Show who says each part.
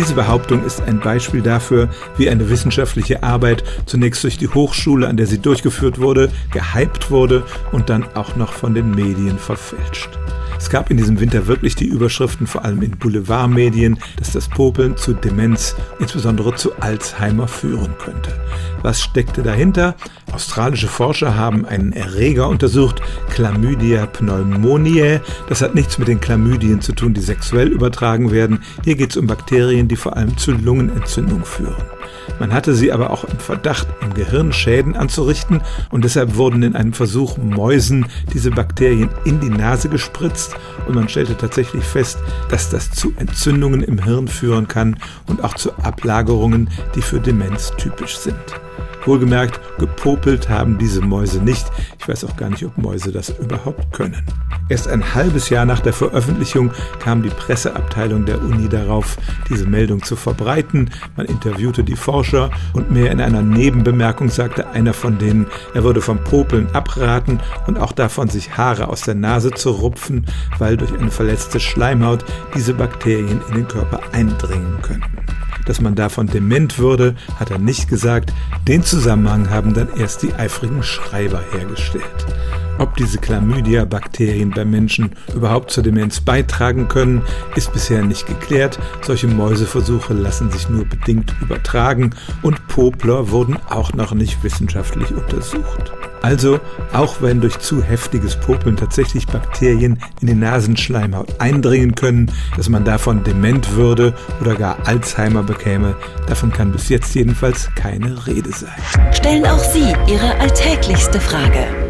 Speaker 1: Diese Behauptung ist ein Beispiel dafür, wie eine wissenschaftliche Arbeit zunächst durch die Hochschule, an der sie durchgeführt wurde, gehypt wurde und dann auch noch von den Medien verfälscht. Es gab in diesem Winter wirklich die Überschriften, vor allem in Boulevardmedien, dass das Popeln zu Demenz, insbesondere zu Alzheimer, führen könnte. Was steckte dahinter? Australische Forscher haben einen Erreger untersucht, Chlamydia pneumoniae. Das hat nichts mit den Chlamydien zu tun, die sexuell übertragen werden. Hier geht es um Bakterien, die vor allem zu Lungenentzündung führen. Man hatte sie aber auch im Verdacht, im Gehirn Schäden anzurichten und deshalb wurden in einem Versuch Mäusen diese Bakterien in die Nase gespritzt und man stellte tatsächlich fest, dass das zu Entzündungen im Hirn führen kann und auch zu Ablagerungen, die für Demenz typisch sind. Wohlgemerkt, gepopelt haben diese Mäuse nicht. Ich weiß auch gar nicht, ob Mäuse das überhaupt können. Erst ein halbes Jahr nach der Veröffentlichung kam die Presseabteilung der Uni darauf, diese Meldung zu verbreiten. Man interviewte die Forscher und mehr in einer Nebenbemerkung sagte einer von denen, er würde vom Popeln abraten und auch davon, sich Haare aus der Nase zu rupfen, weil durch eine verletzte Schleimhaut diese Bakterien in den Körper eindringen könnten dass man davon dement würde, hat er nicht gesagt. Den Zusammenhang haben dann erst die eifrigen Schreiber hergestellt. Ob diese Chlamydia-Bakterien bei Menschen überhaupt zur Demenz beitragen können, ist bisher nicht geklärt. Solche Mäuseversuche lassen sich nur bedingt übertragen und Popler wurden auch noch nicht wissenschaftlich untersucht. Also, auch wenn durch zu heftiges Popeln tatsächlich Bakterien in die Nasenschleimhaut eindringen können, dass man davon dement würde oder gar Alzheimer bekäme, davon kann bis jetzt jedenfalls keine Rede sein.
Speaker 2: Stellen auch Sie Ihre alltäglichste Frage